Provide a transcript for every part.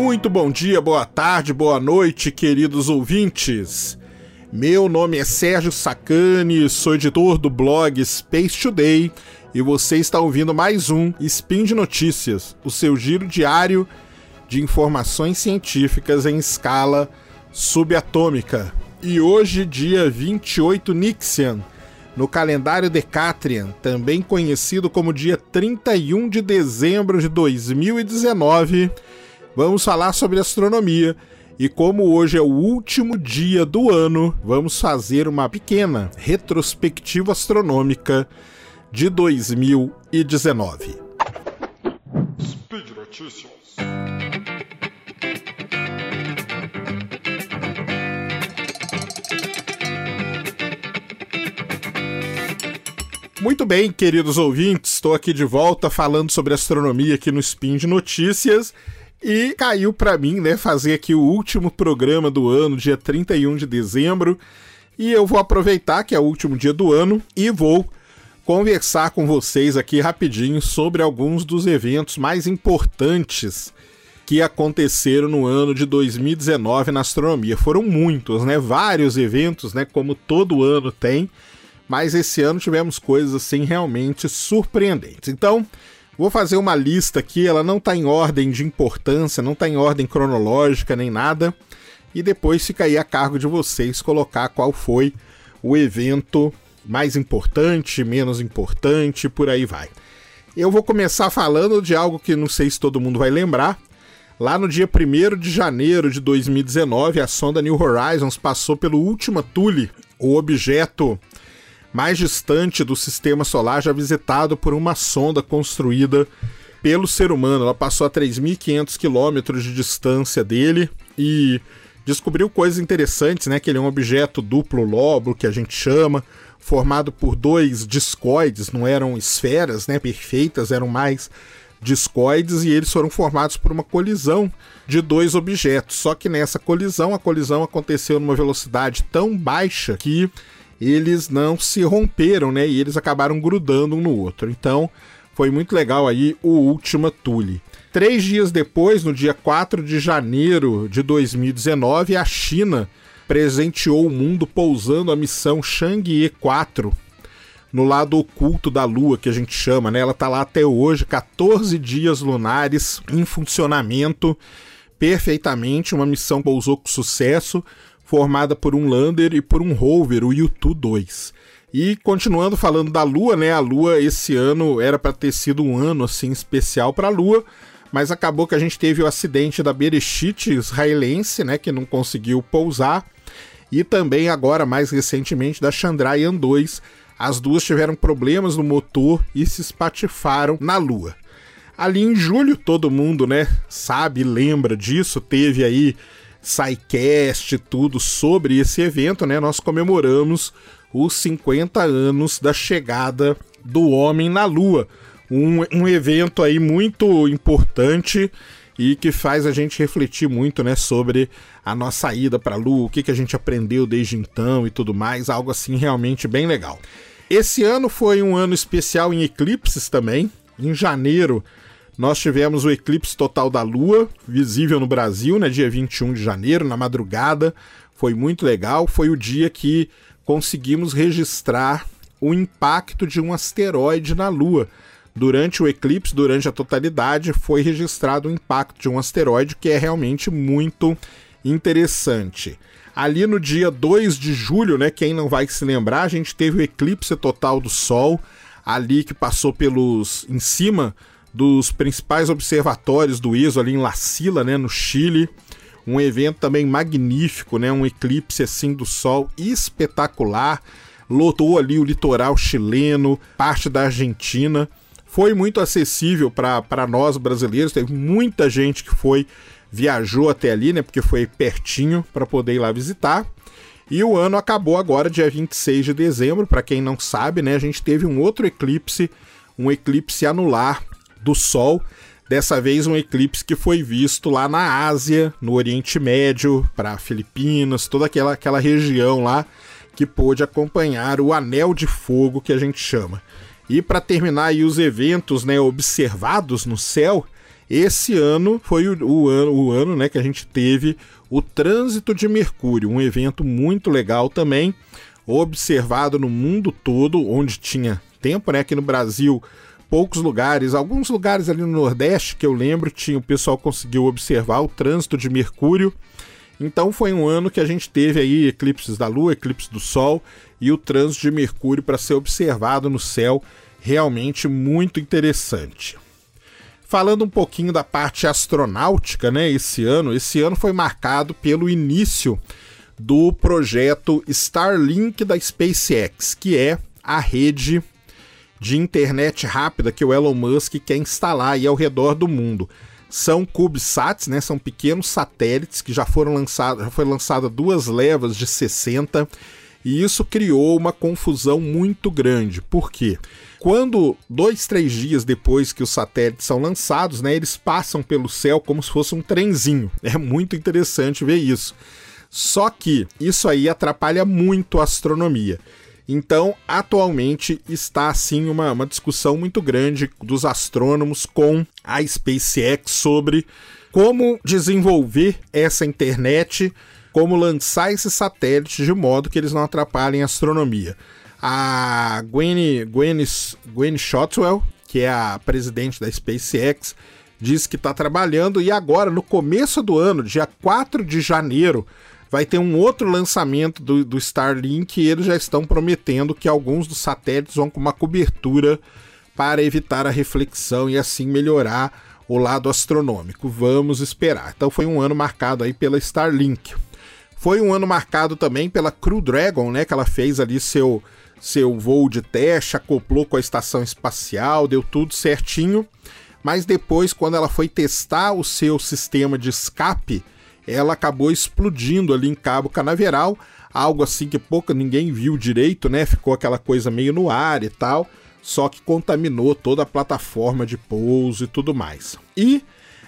Muito bom dia, boa tarde, boa noite, queridos ouvintes. Meu nome é Sérgio Sacani, sou editor do blog Space Today e você está ouvindo mais um Spin de Notícias, o seu giro diário de informações científicas em escala subatômica. E hoje, dia 28 Nixian, no calendário Decatrian, também conhecido como dia 31 de dezembro de 2019, vamos falar sobre astronomia. E como hoje é o último dia do ano, vamos fazer uma pequena retrospectiva astronômica de 2019. Speed Notícias. Muito bem, queridos ouvintes, estou aqui de volta falando sobre astronomia aqui no Spin de Notícias. E caiu para mim, né, fazer aqui o último programa do ano, dia 31 de dezembro. E eu vou aproveitar que é o último dia do ano e vou conversar com vocês aqui rapidinho sobre alguns dos eventos mais importantes que aconteceram no ano de 2019 na astronomia. Foram muitos, né? Vários eventos, né, como todo ano tem mas esse ano tivemos coisas assim realmente surpreendentes. Então, vou fazer uma lista aqui, ela não está em ordem de importância, não está em ordem cronológica nem nada, e depois fica aí a cargo de vocês colocar qual foi o evento mais importante, menos importante, por aí vai. Eu vou começar falando de algo que não sei se todo mundo vai lembrar. Lá no dia 1 de janeiro de 2019, a sonda New Horizons passou pelo Ultima Thule, o objeto mais distante do sistema solar já visitado por uma sonda construída pelo ser humano. Ela passou a 3.500 quilômetros de distância dele e descobriu coisas interessantes, né? Que ele é um objeto duplo lobo, que a gente chama, formado por dois discoides, não eram esferas, né? Perfeitas, eram mais discoides e eles foram formados por uma colisão de dois objetos. Só que nessa colisão, a colisão aconteceu numa velocidade tão baixa que eles não se romperam, né? E eles acabaram grudando um no outro. Então, foi muito legal aí o Ultima Thule. Três dias depois, no dia 4 de janeiro de 2019, a China presenteou o mundo pousando a missão Chang'e 4 no lado oculto da Lua, que a gente chama, né? Ela tá lá até hoje, 14 dias lunares em funcionamento perfeitamente, uma missão pousou com sucesso formada por um lander e por um rover, o Yutu 2. E continuando falando da Lua, né? A Lua esse ano era para ter sido um ano assim especial para a Lua, mas acabou que a gente teve o acidente da Bereshit israelense, né, que não conseguiu pousar, e também agora mais recentemente da Chandrayaan 2. As duas tiveram problemas no motor e se espatifaram na Lua. Ali em julho, todo mundo, né, sabe, lembra disso, teve aí SciCast, tudo sobre esse evento, né? Nós comemoramos os 50 anos da chegada do homem na Lua. Um, um evento aí muito importante e que faz a gente refletir muito, né, sobre a nossa ida para a Lua, o que, que a gente aprendeu desde então e tudo mais, algo assim realmente bem legal. Esse ano foi um ano especial em eclipses também. Em janeiro nós tivemos o eclipse total da Lua, visível no Brasil, né, dia 21 de janeiro, na madrugada. Foi muito legal. Foi o dia que conseguimos registrar o impacto de um asteroide na Lua. Durante o eclipse, durante a totalidade, foi registrado o impacto de um asteroide, que é realmente muito interessante. Ali no dia 2 de julho, né, quem não vai se lembrar, a gente teve o eclipse total do Sol, ali que passou pelos em cima dos principais observatórios do ISO ali em La Silla, né, no Chile. Um evento também magnífico, né, um eclipse assim do sol espetacular. Lotou ali o litoral chileno, parte da Argentina. Foi muito acessível para nós brasileiros, teve muita gente que foi viajou até ali, né, porque foi pertinho para poder ir lá visitar. E o ano acabou agora, dia 26 de dezembro. Para quem não sabe, né, a gente teve um outro eclipse, um eclipse anular do Sol. Dessa vez um eclipse que foi visto lá na Ásia, no Oriente Médio, para Filipinas, toda aquela, aquela região lá que pôde acompanhar o Anel de Fogo que a gente chama. E para terminar aí os eventos né, observados no céu, Esse ano foi o, o, ano, o ano né, que a gente teve o Trânsito de Mercúrio, um evento muito legal também, observado no mundo todo, onde tinha tempo, né? Aqui no Brasil, poucos lugares, alguns lugares ali no Nordeste que eu lembro, tinha o pessoal conseguiu observar o trânsito de Mercúrio. Então foi um ano que a gente teve aí eclipses da Lua, eclipse do Sol e o trânsito de Mercúrio para ser observado no céu, realmente muito interessante. Falando um pouquinho da parte astronáutica, né? Esse ano, esse ano foi marcado pelo início do projeto Starlink da SpaceX, que é a rede de internet rápida que o Elon Musk quer instalar aí ao redor do mundo. São CubeSats, né? São pequenos satélites que já foram lançados, já foi lançada duas levas de 60 e isso criou uma confusão muito grande. Por quê? Quando dois, três dias depois que os satélites são lançados, né, eles passam pelo céu como se fosse um trenzinho. É muito interessante ver isso. Só que isso aí atrapalha muito a astronomia. Então, atualmente está assim uma, uma discussão muito grande dos astrônomos com a SpaceX sobre como desenvolver essa internet, como lançar esses satélites de modo que eles não atrapalhem a astronomia. A Gwen, Gwen, Gwen Shotwell, que é a presidente da SpaceX, disse que está trabalhando e agora, no começo do ano, dia 4 de janeiro, vai ter um outro lançamento do, do Starlink e eles já estão prometendo que alguns dos satélites vão com uma cobertura para evitar a reflexão e assim melhorar o lado astronômico. Vamos esperar. Então foi um ano marcado aí pela Starlink. Foi um ano marcado também pela Crew Dragon, né, que ela fez ali seu seu voo de teste, acoplou com a estação espacial, deu tudo certinho. Mas depois, quando ela foi testar o seu sistema de escape, ela acabou explodindo ali em Cabo Canaveral, algo assim que pouca ninguém viu direito, né? Ficou aquela coisa meio no ar e tal, só que contaminou toda a plataforma de pouso e tudo mais. E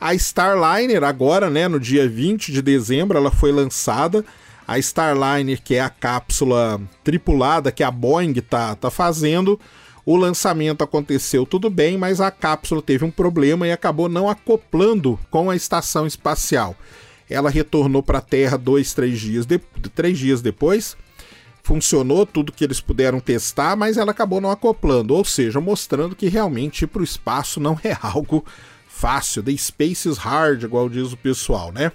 a Starliner agora, né, no dia 20 de dezembro, ela foi lançada a Starliner, que é a cápsula tripulada que a Boeing tá, tá fazendo. O lançamento aconteceu tudo bem, mas a cápsula teve um problema e acabou não acoplando com a estação espacial. Ela retornou para a Terra dois, três dias, de, três dias depois. Funcionou tudo que eles puderam testar, mas ela acabou não acoplando, ou seja, mostrando que realmente ir para o espaço não é algo fácil. The space is hard, igual diz o pessoal, né?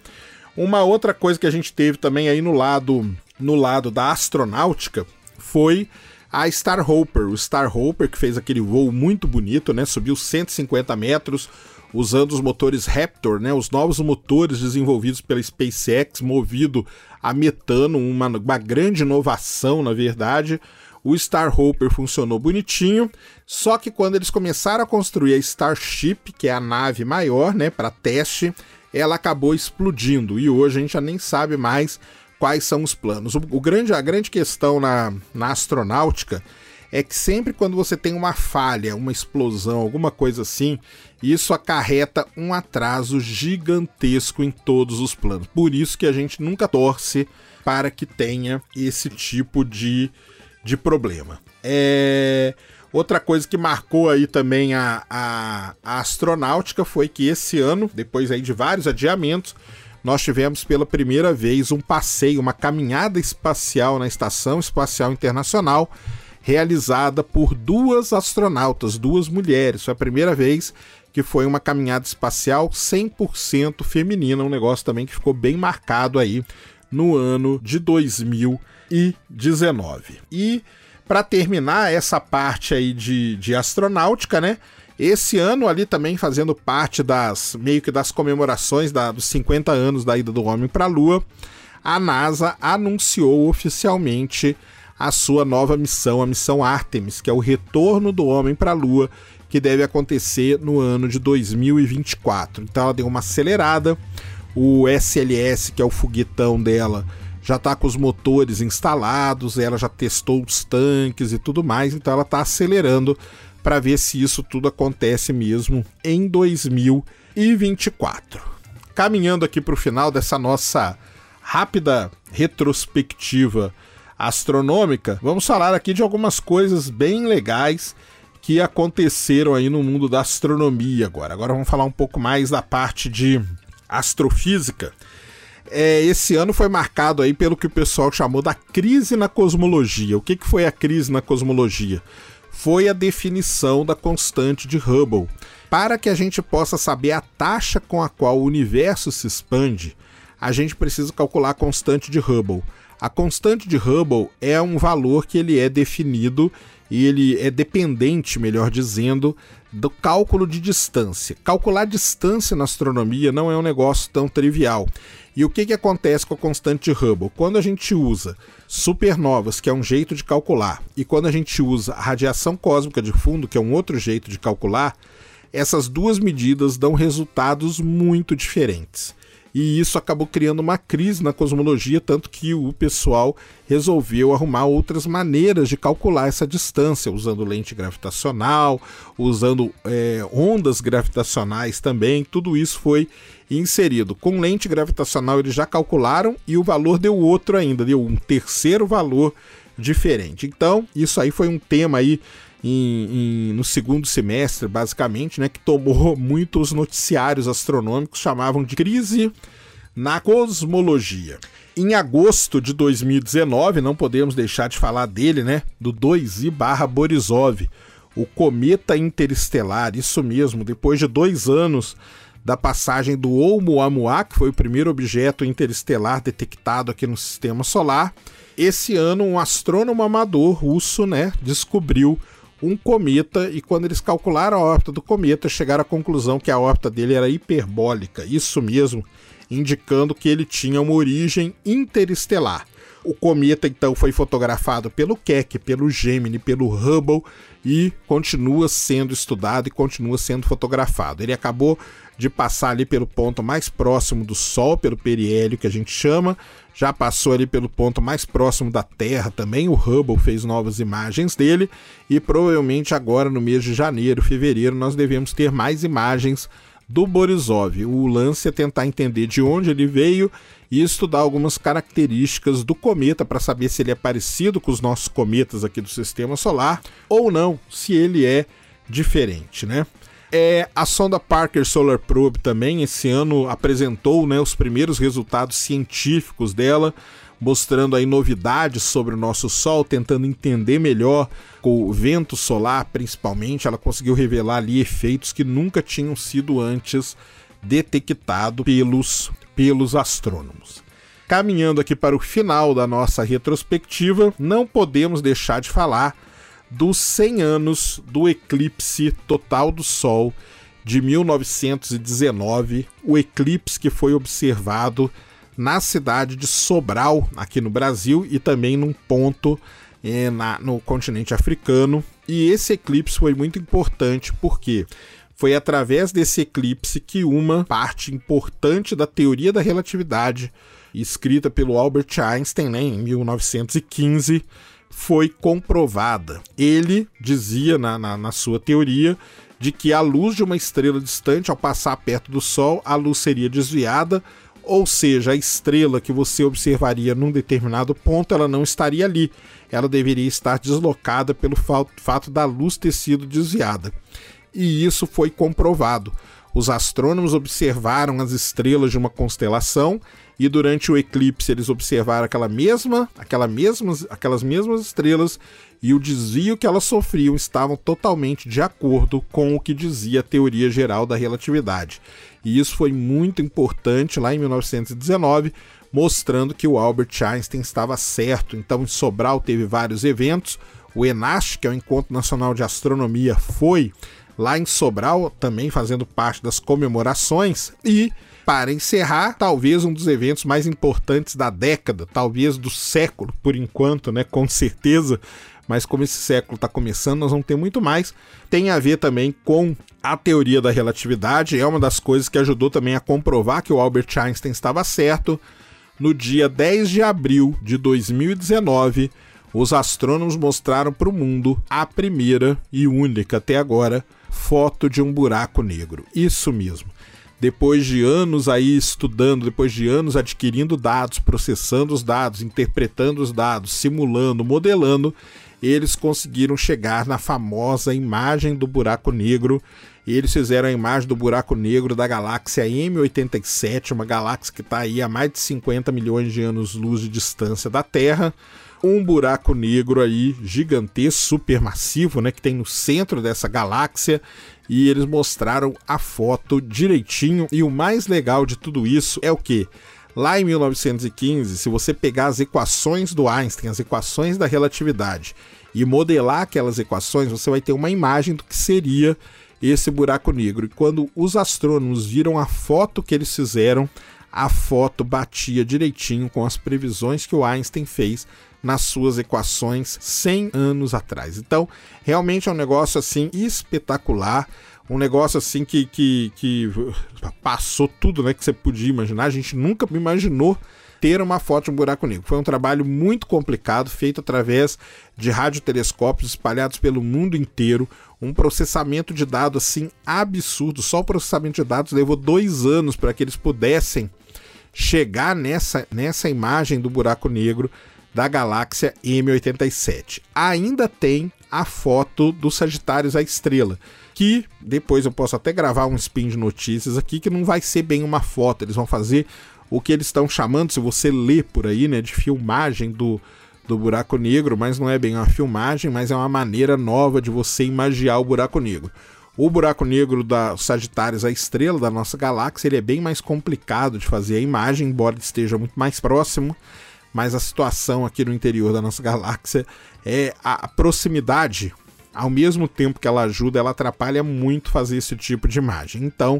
Uma outra coisa que a gente teve também aí no lado, no lado da astronáutica foi a Star Hopper. O Star Hopper que fez aquele voo muito bonito, né? Subiu 150 metros usando os motores Raptor, né? Os novos motores desenvolvidos pela SpaceX, movido a metano, uma, uma grande inovação, na verdade. O Star Hopper funcionou bonitinho, só que quando eles começaram a construir a Starship, que é a nave maior, né, para teste, ela acabou explodindo e hoje a gente já nem sabe mais quais são os planos. O, o grande, a grande questão na, na astronáutica é que sempre quando você tem uma falha, uma explosão, alguma coisa assim, isso acarreta um atraso gigantesco em todos os planos. Por isso que a gente nunca torce para que tenha esse tipo de, de problema. É. Outra coisa que marcou aí também a, a, a astronáutica foi que esse ano, depois aí de vários adiamentos, nós tivemos pela primeira vez um passeio, uma caminhada espacial na Estação Espacial Internacional, realizada por duas astronautas, duas mulheres. Foi a primeira vez que foi uma caminhada espacial 100% feminina, um negócio também que ficou bem marcado aí no ano de 2019. E para terminar essa parte aí de, de astronáutica, né? Esse ano ali também fazendo parte das meio que das comemorações da, dos 50 anos da ida do homem para a Lua, a NASA anunciou oficialmente a sua nova missão, a missão Artemis, que é o retorno do homem para a Lua, que deve acontecer no ano de 2024. Então ela deu uma acelerada. O SLS, que é o foguetão dela, já está com os motores instalados, ela já testou os tanques e tudo mais, então ela está acelerando para ver se isso tudo acontece mesmo em 2024. Caminhando aqui para o final dessa nossa rápida retrospectiva astronômica, vamos falar aqui de algumas coisas bem legais que aconteceram aí no mundo da astronomia agora. Agora vamos falar um pouco mais da parte de astrofísica. É, esse ano foi marcado aí pelo que o pessoal chamou da crise na cosmologia. O que, que foi a crise na cosmologia? Foi a definição da constante de Hubble. Para que a gente possa saber a taxa com a qual o universo se expande, a gente precisa calcular a constante de Hubble. A constante de Hubble é um valor que ele é definido e ele é dependente, melhor dizendo, do cálculo de distância. Calcular distância na astronomia não é um negócio tão trivial. E o que, que acontece com a constante de Hubble? Quando a gente usa supernovas, que é um jeito de calcular, e quando a gente usa radiação cósmica de fundo, que é um outro jeito de calcular, essas duas medidas dão resultados muito diferentes e isso acabou criando uma crise na cosmologia, tanto que o pessoal resolveu arrumar outras maneiras de calcular essa distância, usando lente gravitacional, usando é, ondas gravitacionais também, tudo isso foi inserido. Com lente gravitacional eles já calcularam e o valor deu outro ainda, deu um terceiro valor diferente. Então, isso aí foi um tema aí em, em, no segundo semestre, basicamente, né, que tomou muitos noticiários astronômicos, chamavam de crise na cosmologia. Em agosto de 2019, não podemos deixar de falar dele, né, do 2I barra Borisov, o cometa interestelar, isso mesmo, depois de dois anos da passagem do Oumuamua, que foi o primeiro objeto interestelar detectado aqui no Sistema Solar, esse ano um astrônomo amador russo, né, descobriu um cometa e quando eles calcularam a órbita do cometa, chegaram à conclusão que a órbita dele era hiperbólica. Isso mesmo, indicando que ele tinha uma origem interestelar. O cometa então foi fotografado pelo Keck, pelo Gemini, pelo Hubble e continua sendo estudado e continua sendo fotografado. Ele acabou de passar ali pelo ponto mais próximo do Sol, pelo periélio que a gente chama, já passou ali pelo ponto mais próximo da Terra também. O Hubble fez novas imagens dele e provavelmente agora no mês de janeiro, fevereiro, nós devemos ter mais imagens do Borisov. O lance é tentar entender de onde ele veio e estudar algumas características do cometa para saber se ele é parecido com os nossos cometas aqui do sistema solar ou não, se ele é diferente, né? É, a sonda Parker Solar Probe também esse ano apresentou né, os primeiros resultados científicos dela, mostrando aí novidades sobre o nosso Sol, tentando entender melhor o vento solar, principalmente. Ela conseguiu revelar ali efeitos que nunca tinham sido antes detectados pelos, pelos astrônomos. Caminhando aqui para o final da nossa retrospectiva, não podemos deixar de falar dos 100 anos do eclipse total do Sol de 1919, o eclipse que foi observado na cidade de Sobral, aqui no Brasil, e também num ponto é, na, no continente africano. E esse eclipse foi muito importante porque foi através desse eclipse que uma parte importante da teoria da relatividade, escrita pelo Albert Einstein né, em 1915, foi comprovada. Ele dizia na, na, na sua teoria de que a luz de uma estrela distante, ao passar perto do Sol, a luz seria desviada, ou seja, a estrela que você observaria num determinado ponto, ela não estaria ali. Ela deveria estar deslocada pelo fato da luz ter sido desviada. E isso foi comprovado. Os astrônomos observaram as estrelas de uma constelação e durante o eclipse eles observaram aquela mesma, aquela mesmas, aquelas mesmas estrelas e o desvio que elas sofriam estavam totalmente de acordo com o que dizia a teoria geral da relatividade. E isso foi muito importante lá em 1919, mostrando que o Albert Einstein estava certo. Então, em Sobral teve vários eventos. O ENAST, que é o Encontro Nacional de Astronomia, foi lá em Sobral, também fazendo parte das comemorações. E para encerrar, talvez um dos eventos mais importantes da década, talvez do século, por enquanto, né? Com certeza. Mas como esse século está começando, nós vamos ter muito mais. Tem a ver também com a teoria da relatividade. É uma das coisas que ajudou também a comprovar que o Albert Einstein estava certo. No dia 10 de abril de 2019, os astrônomos mostraram para o mundo a primeira e única até agora foto de um buraco negro. Isso mesmo depois de anos aí estudando, depois de anos adquirindo dados, processando os dados, interpretando os dados, simulando, modelando, eles conseguiram chegar na famosa imagem do buraco negro. Eles fizeram a imagem do buraco negro da galáxia M87, uma galáxia que está aí a mais de 50 milhões de anos-luz de distância da Terra. Um buraco negro aí gigantesco, supermassivo, né, que tem no centro dessa galáxia. E eles mostraram a foto direitinho. E o mais legal de tudo isso é o que? Lá em 1915, se você pegar as equações do Einstein, as equações da relatividade, e modelar aquelas equações, você vai ter uma imagem do que seria esse buraco negro. E quando os astrônomos viram a foto que eles fizeram, a foto batia direitinho com as previsões que o Einstein fez nas suas equações 100 anos atrás. Então, realmente é um negócio assim espetacular um negócio assim que, que, que passou tudo né, que você podia imaginar. A gente nunca imaginou ter uma foto de um buraco negro. Foi um trabalho muito complicado, feito através de radiotelescópios espalhados pelo mundo inteiro. Um processamento de dados assim absurdo. Só o processamento de dados levou dois anos para que eles pudessem chegar nessa, nessa imagem do buraco negro da galáxia M87. Ainda tem a foto do Sagitários a Estrela que depois eu posso até gravar um spin de notícias aqui que não vai ser bem uma foto, eles vão fazer o que eles estão chamando, se você ler por aí, né, de filmagem do, do buraco negro, mas não é bem uma filmagem, mas é uma maneira nova de você imaginar o buraco negro. O buraco negro da Sagitários, a estrela da nossa galáxia, ele é bem mais complicado de fazer a imagem, embora esteja muito mais próximo, mas a situação aqui no interior da nossa galáxia é a proximidade ao mesmo tempo que ela ajuda, ela atrapalha muito fazer esse tipo de imagem. Então,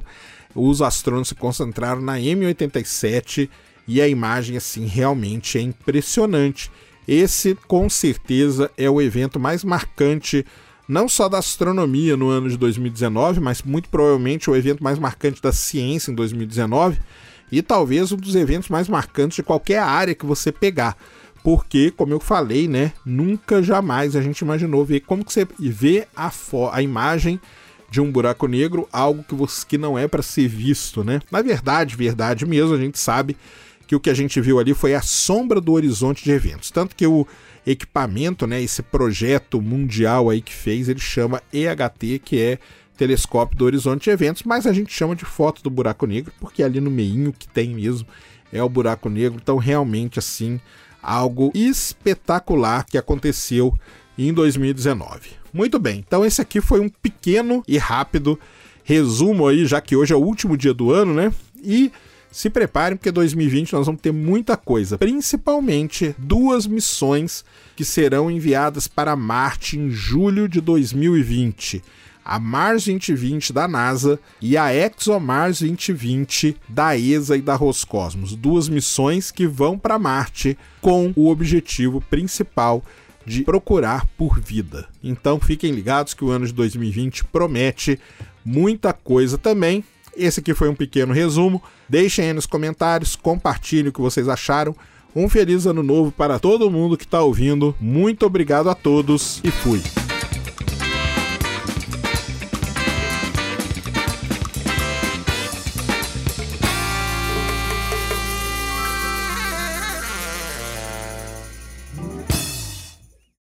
os astrônomos se concentraram na M87 e a imagem assim realmente é impressionante. Esse com certeza é o evento mais marcante não só da astronomia no ano de 2019, mas muito provavelmente o evento mais marcante da ciência em 2019 e talvez um dos eventos mais marcantes de qualquer área que você pegar porque, como eu falei, né, nunca jamais a gente imaginou ver como que você vê a, a imagem de um buraco negro, algo que, você, que não é para ser visto, né? Na verdade, verdade mesmo, a gente sabe que o que a gente viu ali foi a sombra do horizonte de eventos. Tanto que o equipamento, né, esse projeto mundial aí que fez, ele chama EHT, que é Telescópio do Horizonte de Eventos, mas a gente chama de foto do buraco negro, porque ali no meinho que tem mesmo é o buraco negro. Então, realmente, assim, algo espetacular que aconteceu em 2019. Muito bem, então esse aqui foi um pequeno e rápido resumo aí, já que hoje é o último dia do ano, né? E se preparem porque 2020 nós vamos ter muita coisa, principalmente duas missões que serão enviadas para Marte em julho de 2020 a Mars 2020 da NASA e a ExoMars 2020 da ESA e da Roscosmos, duas missões que vão para Marte com o objetivo principal de procurar por vida. Então fiquem ligados que o ano de 2020 promete muita coisa também. Esse aqui foi um pequeno resumo. Deixem aí nos comentários, compartilhem o que vocês acharam. Um feliz ano novo para todo mundo que está ouvindo. Muito obrigado a todos e fui.